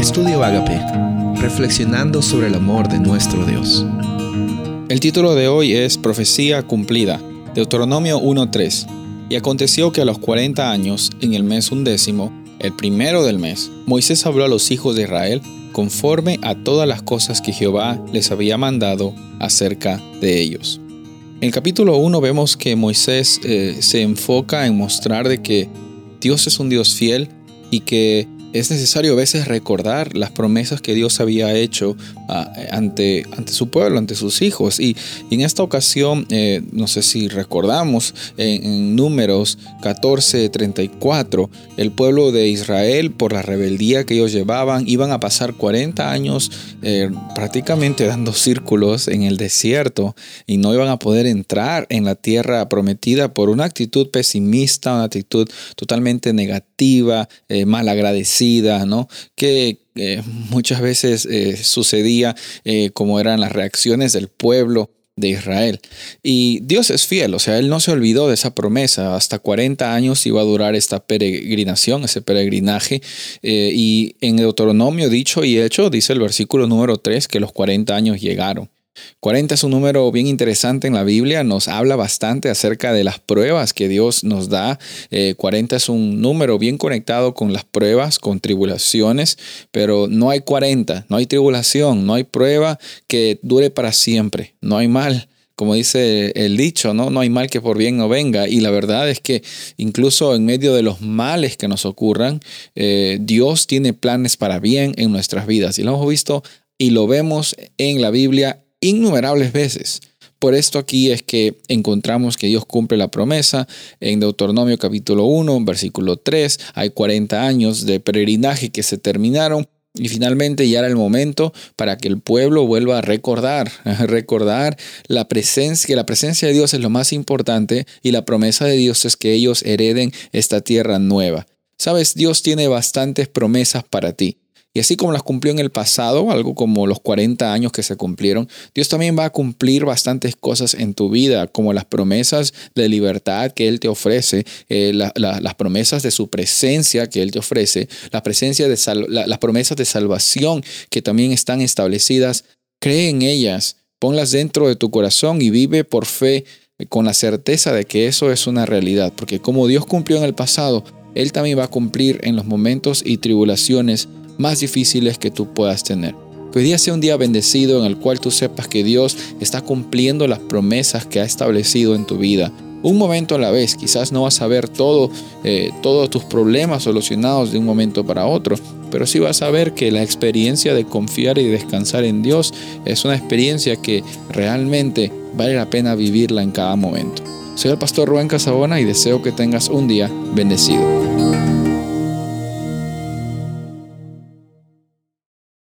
Estudio Agape, reflexionando sobre el amor de nuestro Dios. El título de hoy es Profecía cumplida, Deuteronomio 1.3. Y aconteció que a los 40 años, en el mes undécimo, el primero del mes, Moisés habló a los hijos de Israel conforme a todas las cosas que Jehová les había mandado acerca de ellos. En el capítulo 1 vemos que Moisés eh, se enfoca en mostrar de que Dios es un Dios fiel y que es necesario a veces recordar las promesas que Dios había hecho ah, ante, ante su pueblo, ante sus hijos. Y, en esta ocasión, eh, no sé si recordamos, en, números 14, 34, el pueblo de Israel, por la rebeldía que ellos llevaban, iban a pasar 40 años eh, prácticamente dando círculos en el desierto y no iban a poder entrar en la tierra prometida por una actitud pesimista, una actitud totalmente negativa, eh, mal Que eh, muchas veces eh, sucedía eh, como eran las reacciones del pueblo de Israel. Y Dios es fiel, o sea, Él no se olvidó de esa promesa. Hasta 40 años iba a durar esta peregrinación, ese peregrinaje. y en Deuteronomio dicho y hecho, dice el versículo número 3, que los 40 años llegaron. 40 es un número bien interesante en la Biblia, nos habla bastante acerca de las pruebas que Dios nos da. 40 eh, es un número bien conectado con las pruebas, con tribulaciones, pero no hay 40, no hay tribulación, no hay prueba que dure para siempre, no hay mal como dice el dicho, ¿no? No hay mal que por bien no venga. Y la verdad es que incluso en medio de los males que nos ocurran, eh, Dios tiene planes para bien en nuestras vidas. Y lo hemos visto y lo vemos en la Biblia innumerables veces. Por esto aquí es que encontramos que Dios cumple la promesa. En Deuteronomio capítulo 1, versículo 3, hay 40 años de peregrinaje que se terminaron. Y finalmente ya era el momento para que el pueblo vuelva a recordar, recordar la presencia, que la presencia de Dios es lo más importante y la promesa de Dios es que ellos hereden esta tierra nueva. Sabes, Dios tiene bastantes promesas para ti. Y así como las cumplió en el pasado, algo como los 40 años que se cumplieron, Dios también va a cumplir bastantes cosas en tu vida, como las promesas de libertad que Él te ofrece, eh, las promesas de su presencia que Él te ofrece, las promesas de salvación que también están establecidas. Cree en ellas, ponlas dentro de tu corazón y vive por fe con la certeza de que eso es una realidad, porque como Dios cumplió en el pasado, Él también va a cumplir en los momentos y tribulaciones más difíciles que tú puedas tener. Que hoy día sea un día bendecido en el cual tú sepas que Dios está cumpliendo las promesas que ha establecido en tu vida. Un momento a la vez, quizás no vas a ver todo, eh, todos tus problemas solucionados de un momento para otro, pero sí vas a ver que la experiencia de confiar y descansar en Dios es una experiencia que realmente vale la pena vivirla en cada momento. Soy el pastor Rubén Casabona y deseo que tengas un día bendecido.